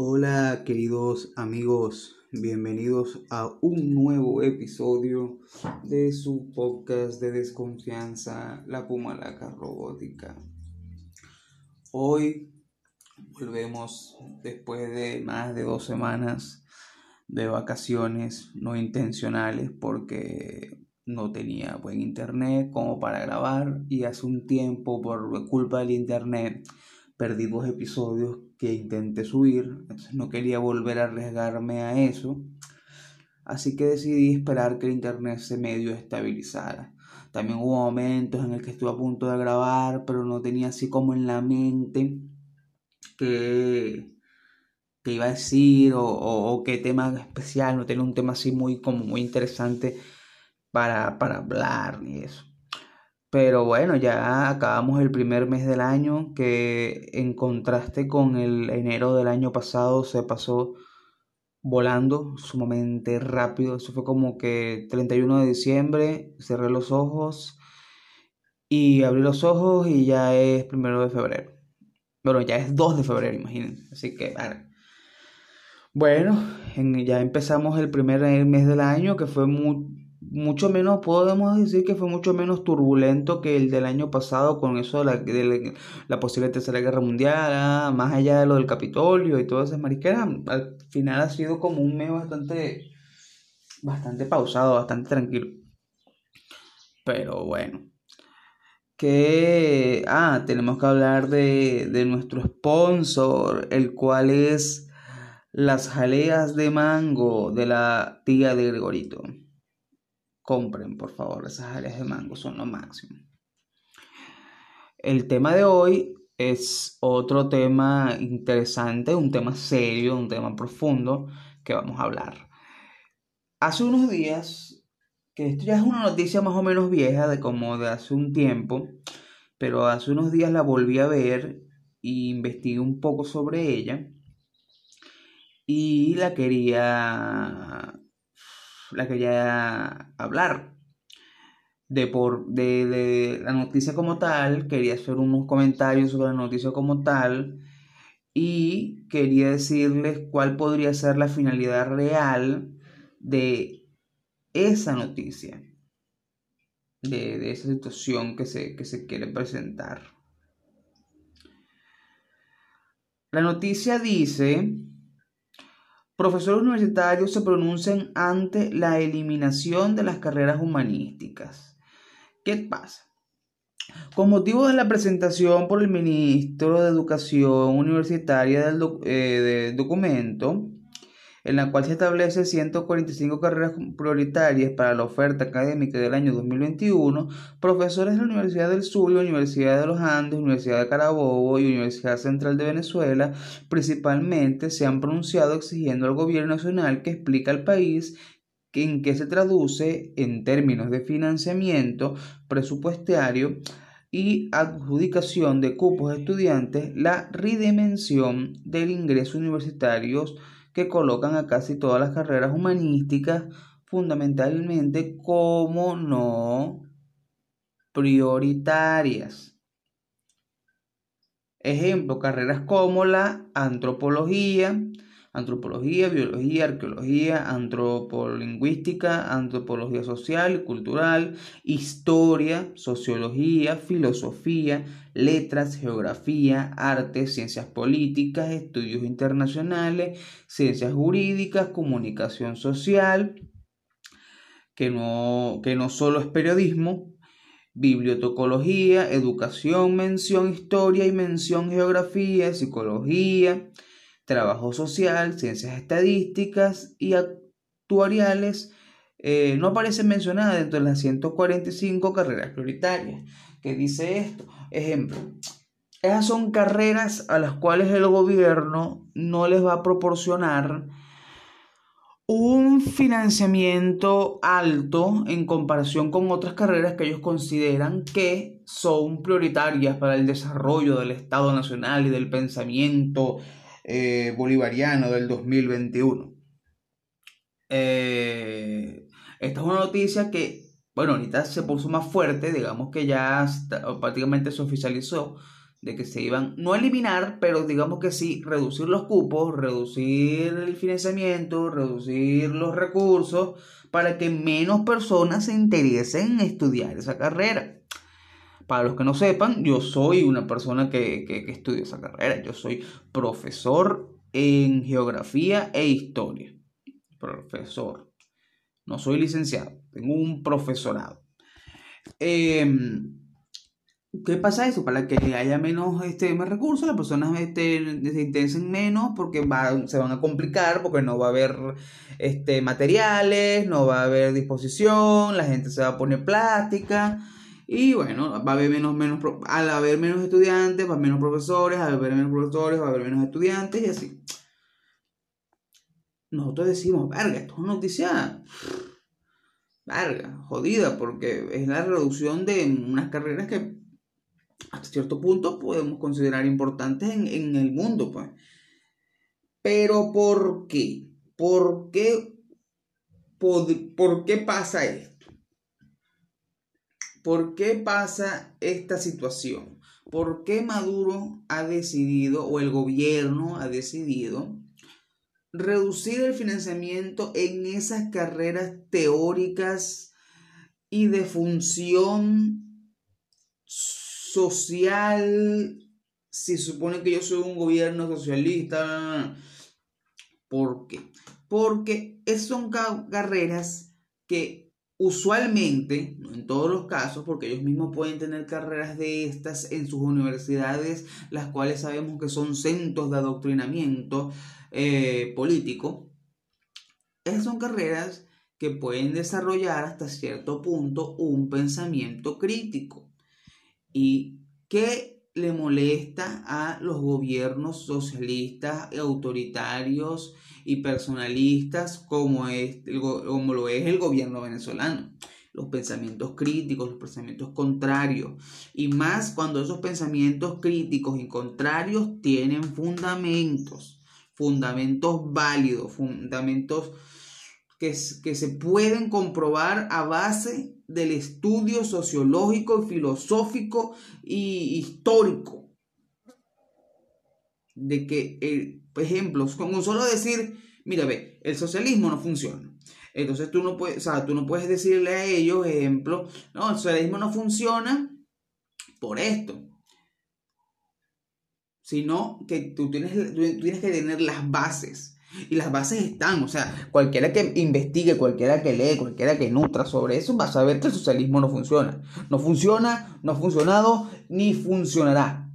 Hola queridos amigos, bienvenidos a un nuevo episodio de su podcast de desconfianza, La Pumalaca Robótica. Hoy volvemos después de más de dos semanas de vacaciones no intencionales porque no tenía buen internet como para grabar y hace un tiempo por culpa del internet perdí dos episodios que intenté subir, entonces no quería volver a arriesgarme a eso, así que decidí esperar que el internet se medio estabilizara. También hubo momentos en el que estuve a punto de grabar, pero no tenía así como en la mente que, iba a decir o, o, qué tema especial, no tenía un tema así muy como muy interesante para, para hablar ni eso. Pero bueno, ya acabamos el primer mes del año que en contraste con el enero del año pasado se pasó volando sumamente rápido. Eso fue como que 31 de diciembre, cerré los ojos y abrí los ojos y ya es primero de febrero. Bueno, ya es 2 de febrero, imagínense. Así que, bueno, ya empezamos el primer mes del año que fue muy mucho menos, podemos decir que fue mucho menos turbulento que el del año pasado con eso de la, de la posible tercera guerra mundial, ah, más allá de lo del Capitolio y todas esas mariqueras, al final ha sido como un mes bastante, bastante pausado, bastante tranquilo. Pero bueno. Que, ah, tenemos que hablar de, de nuestro sponsor, el cual es las jaleas de mango de la tía de Gregorito. Compren, por favor, esas áreas de mango, son lo máximo. El tema de hoy es otro tema interesante, un tema serio, un tema profundo que vamos a hablar. Hace unos días, que esto ya es una noticia más o menos vieja, de como de hace un tiempo, pero hace unos días la volví a ver e investigué un poco sobre ella y la quería la quería hablar. De, por, de, de la noticia como tal, quería hacer unos comentarios sobre la noticia como tal y quería decirles cuál podría ser la finalidad real de esa noticia, de, de esa situación que se, que se quiere presentar. La noticia dice Profesores universitarios se pronuncian ante la eliminación de las carreras humanísticas. ¿Qué pasa? Con motivo de la presentación por el ministro de Educación Universitaria del, eh, documento, en la cual se establece 145 carreras prioritarias para la oferta académica del año 2021, profesores de la Universidad del Sur, Universidad de los Andes, Universidad de Carabobo y Universidad Central de Venezuela principalmente se han pronunciado exigiendo al gobierno nacional que explique al país en qué se traduce en términos de financiamiento presupuestario y adjudicación de cupos estudiantes la redimensión del ingreso universitario que colocan a casi todas las carreras humanísticas fundamentalmente como no prioritarias. Ejemplo, carreras como la antropología, antropología, biología, arqueología, antropolingüística, antropología social cultural, historia, sociología, filosofía, letras, geografía, arte, ciencias políticas, estudios internacionales, ciencias jurídicas, comunicación social, que no, que no solo es periodismo, bibliotecología, educación, mención historia y mención geografía, psicología, trabajo social, ciencias estadísticas y actuariales eh, no aparecen mencionadas dentro de las 145 carreras prioritarias. ¿Qué dice esto? Ejemplo, esas son carreras a las cuales el gobierno no les va a proporcionar un financiamiento alto en comparación con otras carreras que ellos consideran que son prioritarias para el desarrollo del Estado Nacional y del pensamiento eh, bolivariano del 2021. Eh, esta es una noticia que, bueno, ahorita se puso más fuerte, digamos que ya prácticamente se oficializó, de que se iban, no eliminar, pero digamos que sí, reducir los cupos, reducir el financiamiento, reducir los recursos, para que menos personas se interesen en estudiar esa carrera. Para los que no sepan, yo soy una persona que, que, estudia esa carrera. Yo soy profesor en geografía e historia. Profesor. No soy licenciado, tengo un profesorado. Em, ¿Qué pasa eso? Para que haya menos, este, recursos, las personas este, se interesen menos porque se van a complicar, porque no va a haber este, materiales, no va a haber disposición, la gente se va a poner plástica. Y bueno, va a haber menos, menos, al haber menos estudiantes, va a haber menos profesores, al haber menos profesores, va a haber menos estudiantes y así. Nosotros decimos, verga, esto es una noticia, verga, jodida, porque es la reducción de unas carreras que hasta cierto punto podemos considerar importantes en, en el mundo, pues. Pero ¿por qué? ¿Por qué, por, por qué pasa esto? ¿Por qué pasa esta situación? ¿Por qué Maduro ha decidido, o el gobierno ha decidido, reducir el financiamiento en esas carreras teóricas y de función social? Si supone que yo soy un gobierno socialista. ¿Por qué? Porque son carreras que Usualmente, no en todos los casos, porque ellos mismos pueden tener carreras de estas en sus universidades, las cuales sabemos que son centros de adoctrinamiento eh, político. Esas son carreras que pueden desarrollar hasta cierto punto un pensamiento crítico. ¿Y qué le molesta a los gobiernos socialistas, autoritarios y personalistas como, es, como lo es el gobierno venezolano. Los pensamientos críticos, los pensamientos contrarios. Y más cuando esos pensamientos críticos y contrarios tienen fundamentos. Fundamentos válidos, fundamentos que, que se pueden comprobar a base del estudio sociológico, filosófico y histórico. De que el ejemplos, con solo decir, mira, ve, el socialismo no funciona. Entonces tú no puedes, o sea, tú no puedes decirle a ellos, ejemplo, no, el socialismo no funciona por esto. Sino que tú tienes, tienes que tener las bases. Y las bases están, o sea, cualquiera que investigue, cualquiera que lee, cualquiera que nutra sobre eso, va a saber que el socialismo no funciona. No funciona, no ha funcionado, ni funcionará.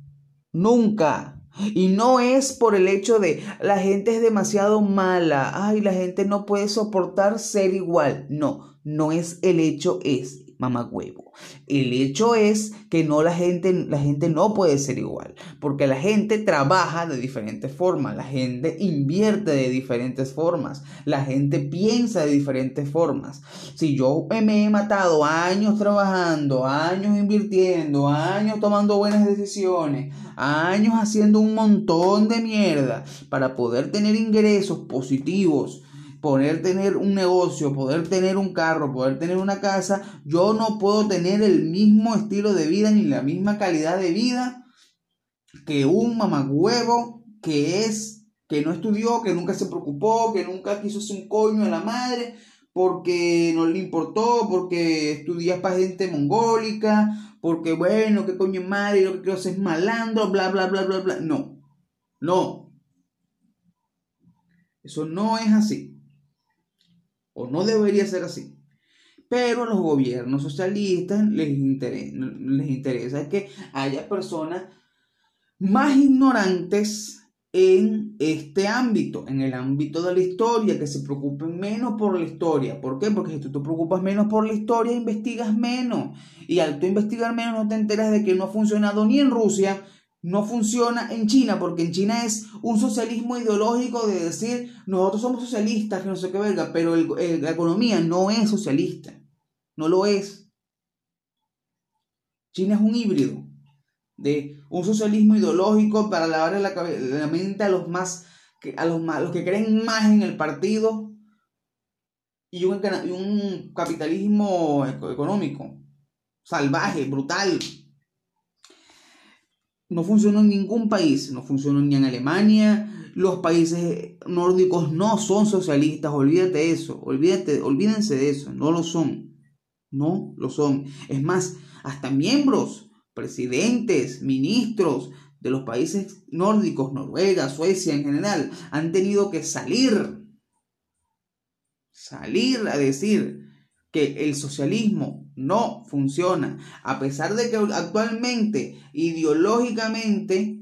Nunca. Y no es por el hecho de la gente es demasiado mala, ay, la gente no puede soportar ser igual. No, no es el hecho es huevo. El hecho es que no la gente, la gente no puede ser igual, porque la gente trabaja de diferentes formas, la gente invierte de diferentes formas, la gente piensa de diferentes formas. Si yo me he matado años trabajando, años invirtiendo, años tomando buenas decisiones, años haciendo un montón de mierda para poder tener ingresos positivos, poder tener un negocio, poder tener un carro, poder tener una casa, yo no puedo tener el mismo estilo de vida ni la misma calidad de vida que un mamagüevo que es, que no estudió, que nunca se preocupó, que nunca quiso ser un coño a la madre, porque no le importó, porque estudias para gente mongólica, porque bueno, que coño madre, lo que quiero hacer es malandro, bla, bla, bla, bla, bla. No, no. Eso no es así o no debería ser así. Pero a los gobiernos socialistas les interesa, les interesa que haya personas más ignorantes en este ámbito, en el ámbito de la historia, que se preocupen menos por la historia. ¿Por qué? Porque si tú te preocupas menos por la historia, investigas menos. Y al tú investigar menos no te enteras de que no ha funcionado ni en Rusia, no funciona en China, porque en China es un socialismo ideológico de decir, nosotros somos socialistas, que no sé qué verga, pero la economía no es socialista, no lo es. China es un híbrido de un socialismo ideológico para lavar la, la mente a los más, a los, que creen más en el partido y un, y un capitalismo económico salvaje, brutal, no funcionó en ningún país, no funcionó ni en Alemania, los países nórdicos no son socialistas, olvídate de eso, olvídate, olvídense de eso, no lo son, no lo son. Es más, hasta miembros, presidentes, ministros de los países nórdicos, Noruega, Suecia en general, han tenido que salir, salir a decir que el socialismo no funciona, a pesar de que actualmente ideológicamente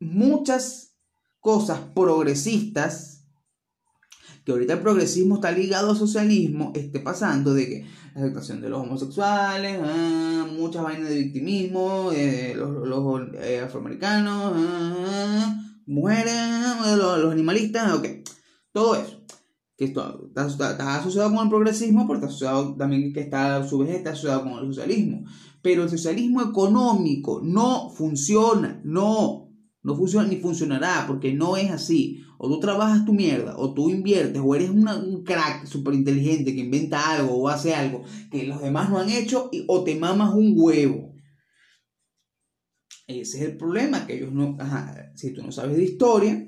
muchas cosas progresistas, que ahorita el progresismo está ligado al socialismo, esté pasando de que la aceptación de los homosexuales, ah, muchas vainas de victimismo, los, eh, afroamericanos, ah, mujeres, los, animalistas, ok, todo eso que esto está, asociado con el progresismo, pero está asociado también que está a su vez está asociado con el socialismo. Pero el socialismo económico no funciona, no, no funciona ni funcionará porque no es así. O tú trabajas tu mierda, o tú inviertes, o eres un crack súper inteligente que inventa algo o hace algo que los demás no han hecho, o te mamas un huevo. Ese es el problema, que ellos no... si tú no sabes de historia,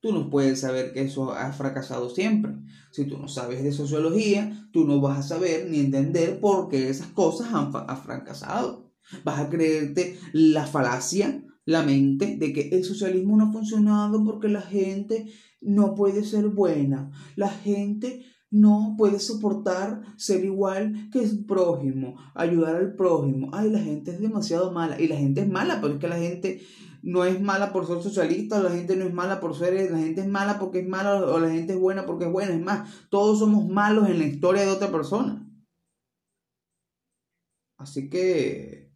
tú no puedes saber que eso ha fracasado siempre. Si tú no sabes de sociología, tú no vas a saber ni entender por qué esas cosas han, fracasado. Vas a creerte la falacia la mente de que el socialismo no ha funcionado porque la gente no puede ser buena, la gente no puede soportar ser igual que el prójimo, ayudar al prójimo. Ay, la gente es demasiado mala. Y la gente es mala, pero es que la gente no es mala por ser socialista, o la gente no es mala por ser, la gente es mala porque es mala, o la gente es buena porque es buena. Es más, todos somos malos en la historia de otra persona. Así que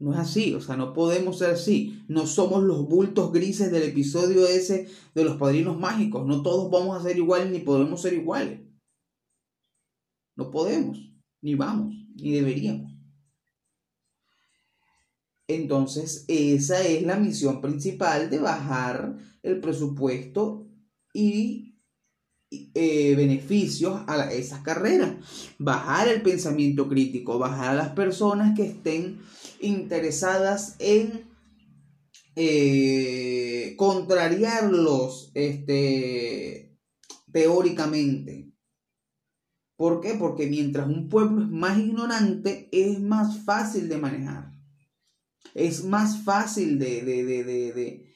no es así, o sea, no podemos ser así. No somos los bultos grises del episodio ese de los padrinos mágicos. No todos vamos a ser iguales ni podemos ser iguales. No podemos, ni vamos, ni deberíamos. Entonces, esa es la misión principal de bajar el presupuesto y eh, beneficios a esas carreras. Bajar el pensamiento crítico, bajar a las personas que estén interesadas en eh, contrariarlos este, teóricamente. ¿Por qué? Porque mientras un pueblo es más ignorante, es más fácil de manejar. Es más fácil de, de, de,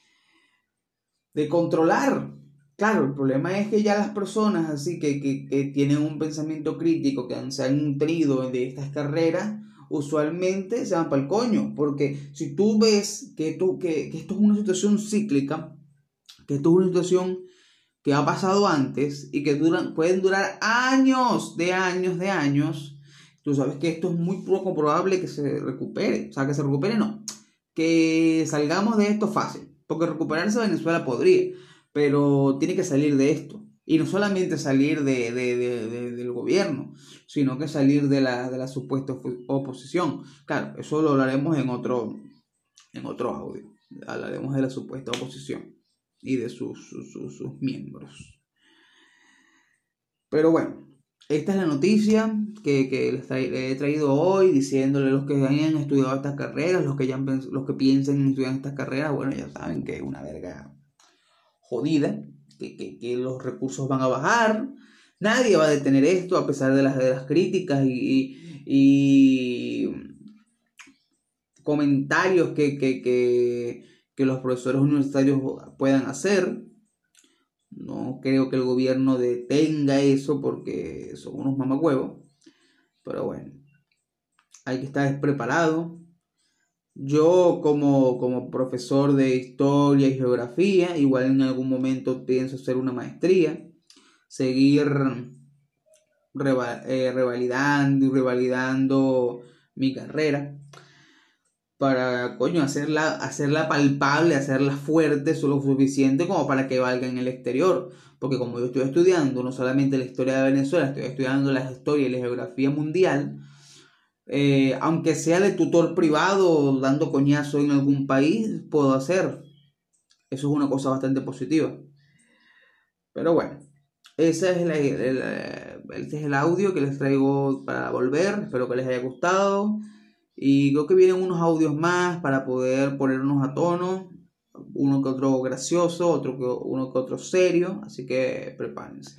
de controlar. Claro, el problema es que ya las personas así que, que, que tienen un pensamiento crítico, que se han nutrido de estas carreras, usualmente se van para el coño. Porque si tú ves que, tú, que, esto es una situación cíclica, que esto es una situación que ha pasado antes y que duran, pueden durar años, de años, de años, tú sabes que esto es muy poco probable que se recupere. O sea, que se recupere no. Que salgamos de esto fácil. Porque recuperarse Venezuela podría. Pero tiene que salir de esto. Y no solamente salir de, del gobierno, sino que salir de la, de la supuesta oposición. Claro, eso lo hablaremos en otro, en otro audio. Hablaremos de la supuesta oposición y de sus, sus, sus miembros. Pero bueno, esta es la noticia que, que les, he traído hoy, diciéndole los que hayan estudiado estas carreras, los que, ya, los que piensen en estudiar estas carreras, bueno, ya saben que es una verga jodida que, los recursos van a bajar. Nadie va a detener esto a pesar de las, de las críticas y, comentarios que, que, los profesores universitarios puedan hacer. No creo que el gobierno detenga eso porque son unos mamacuevos. Pero bueno, hay que estar preparado. Yo como, como profesor de historia y geografía, igual en algún momento pienso hacer una maestría, seguir eh, revalidando y revalidando mi carrera para, coño, hacerla, hacerla palpable, hacerla fuerte, lo suficiente como para que valga en el exterior. Porque como yo estoy estudiando no solamente la historia de Venezuela, estoy estudiando la historia y la geografía mundial, eh, aunque sea de tutor privado dando coñazo en algún país, puedo hacer. Eso es una cosa bastante positiva. Pero bueno, ese es el, el, es el audio que les traigo para volver. Espero que les haya gustado. Y creo que vienen unos audios más para poder ponernos a tono. Uno que otro gracioso, otro que, uno que otro serio. Así que prepárense.